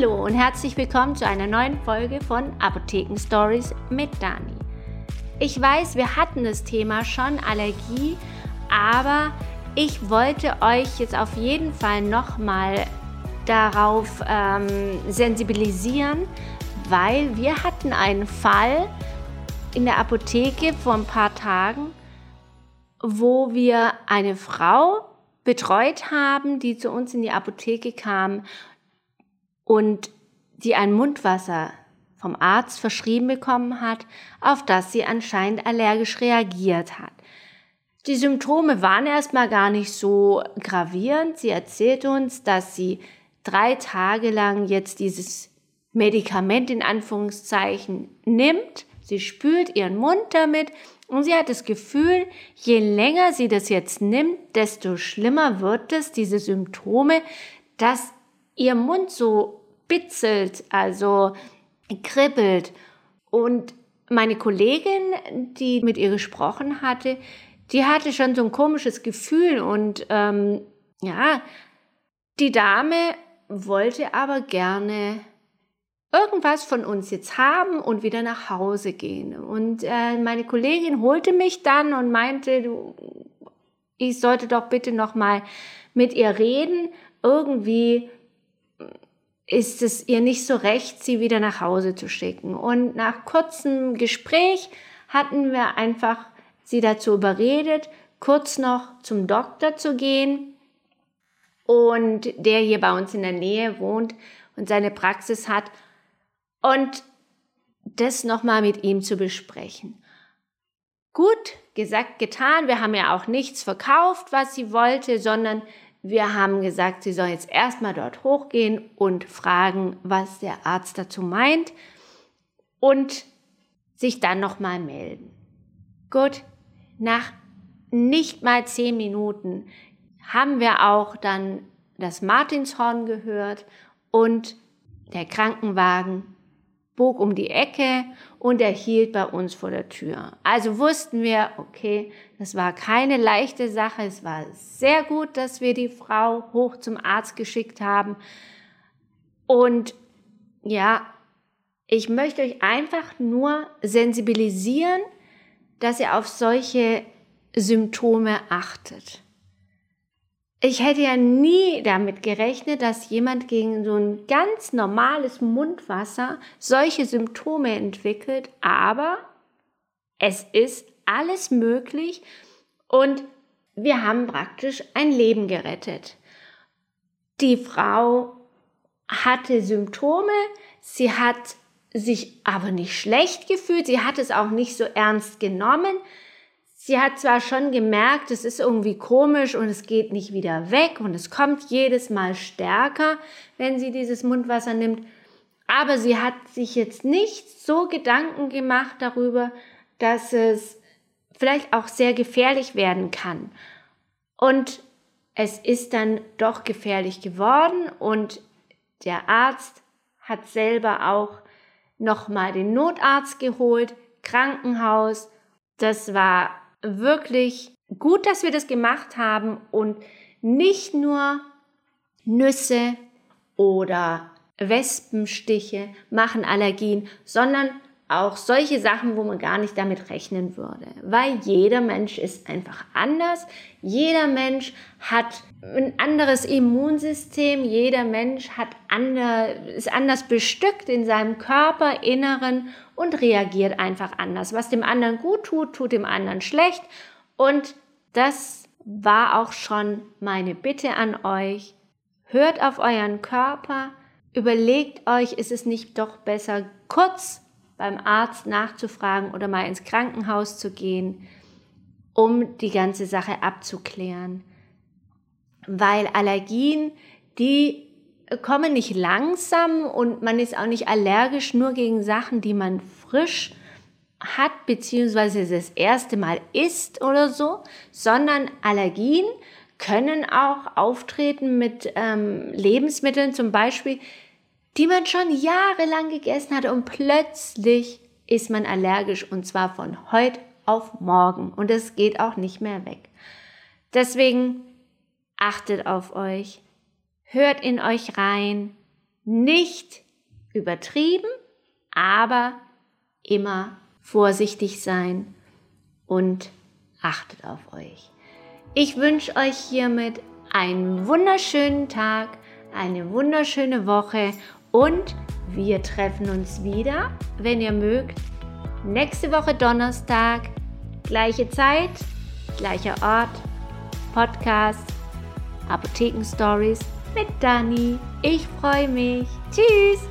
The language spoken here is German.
Hallo und herzlich willkommen zu einer neuen Folge von Apotheken Stories mit Dani. Ich weiß, wir hatten das Thema schon Allergie, aber ich wollte euch jetzt auf jeden Fall nochmal darauf ähm, sensibilisieren, weil wir hatten einen Fall in der Apotheke vor ein paar Tagen, wo wir eine Frau betreut haben, die zu uns in die Apotheke kam und die ein Mundwasser vom Arzt verschrieben bekommen hat, auf das sie anscheinend allergisch reagiert hat. Die Symptome waren erstmal gar nicht so gravierend. Sie erzählt uns, dass sie drei Tage lang jetzt dieses Medikament in Anführungszeichen nimmt. Sie spült ihren Mund damit und sie hat das Gefühl, je länger sie das jetzt nimmt, desto schlimmer wird es, diese Symptome, dass ihr Mund so bitzelt, also kribbelt. Und meine Kollegin, die mit ihr gesprochen hatte, die hatte schon so ein komisches Gefühl und ähm, ja, die Dame wollte aber gerne irgendwas von uns jetzt haben und wieder nach Hause gehen. Und äh, meine Kollegin holte mich dann und meinte, du, ich sollte doch bitte noch mal mit ihr reden. Irgendwie ist es ihr nicht so recht, sie wieder nach Hause zu schicken. Und nach kurzem Gespräch hatten wir einfach sie dazu überredet, kurz noch zum Doktor zu gehen und der hier bei uns in der Nähe wohnt und seine Praxis hat und das nochmal mit ihm zu besprechen. Gut, gesagt, getan. Wir haben ja auch nichts verkauft, was sie wollte, sondern wir haben gesagt, sie soll jetzt erstmal dort hochgehen und fragen, was der Arzt dazu meint und sich dann nochmal melden. Gut, nach nicht mal zehn Minuten haben wir auch dann das Martinshorn gehört und der Krankenwagen bog um die Ecke und er hielt bei uns vor der Tür. Also wussten wir, okay, das war keine leichte Sache. Es war sehr gut, dass wir die Frau hoch zum Arzt geschickt haben. Und ja, ich möchte euch einfach nur sensibilisieren, dass ihr auf solche Symptome achtet. Ich hätte ja nie damit gerechnet, dass jemand gegen so ein ganz normales Mundwasser solche Symptome entwickelt, aber es ist alles möglich und wir haben praktisch ein Leben gerettet. Die Frau hatte Symptome, sie hat sich aber nicht schlecht gefühlt, sie hat es auch nicht so ernst genommen, sie hat zwar schon gemerkt, es ist irgendwie komisch und es geht nicht wieder weg und es kommt jedes Mal stärker, wenn sie dieses Mundwasser nimmt, aber sie hat sich jetzt nicht so Gedanken gemacht darüber, dass es vielleicht auch sehr gefährlich werden kann. Und es ist dann doch gefährlich geworden und der Arzt hat selber auch nochmal den Notarzt geholt, Krankenhaus. Das war wirklich gut, dass wir das gemacht haben und nicht nur Nüsse oder Wespenstiche machen Allergien, sondern auch solche Sachen, wo man gar nicht damit rechnen würde. Weil jeder Mensch ist einfach anders. Jeder Mensch hat ein anderes Immunsystem. Jeder Mensch hat ander, ist anders bestückt in seinem Körperinneren und reagiert einfach anders. Was dem anderen gut tut, tut dem anderen schlecht. Und das war auch schon meine Bitte an euch. Hört auf euren Körper. Überlegt euch, ist es nicht doch besser, kurz beim Arzt nachzufragen oder mal ins Krankenhaus zu gehen, um die ganze Sache abzuklären. Weil Allergien, die kommen nicht langsam und man ist auch nicht allergisch nur gegen Sachen, die man frisch hat, beziehungsweise das erste Mal isst oder so, sondern Allergien können auch auftreten mit ähm, Lebensmitteln, zum Beispiel, die man schon jahrelang gegessen hatte und plötzlich ist man allergisch und zwar von heute auf morgen und es geht auch nicht mehr weg. Deswegen achtet auf euch, hört in euch rein, Nicht übertrieben, aber immer vorsichtig sein und achtet auf euch. Ich wünsche euch hiermit einen wunderschönen Tag, eine wunderschöne Woche und wir treffen uns wieder, wenn ihr mögt, nächste Woche Donnerstag, gleiche Zeit, gleicher Ort, Podcast, Apotheken Stories mit Dani. Ich freue mich. Tschüss!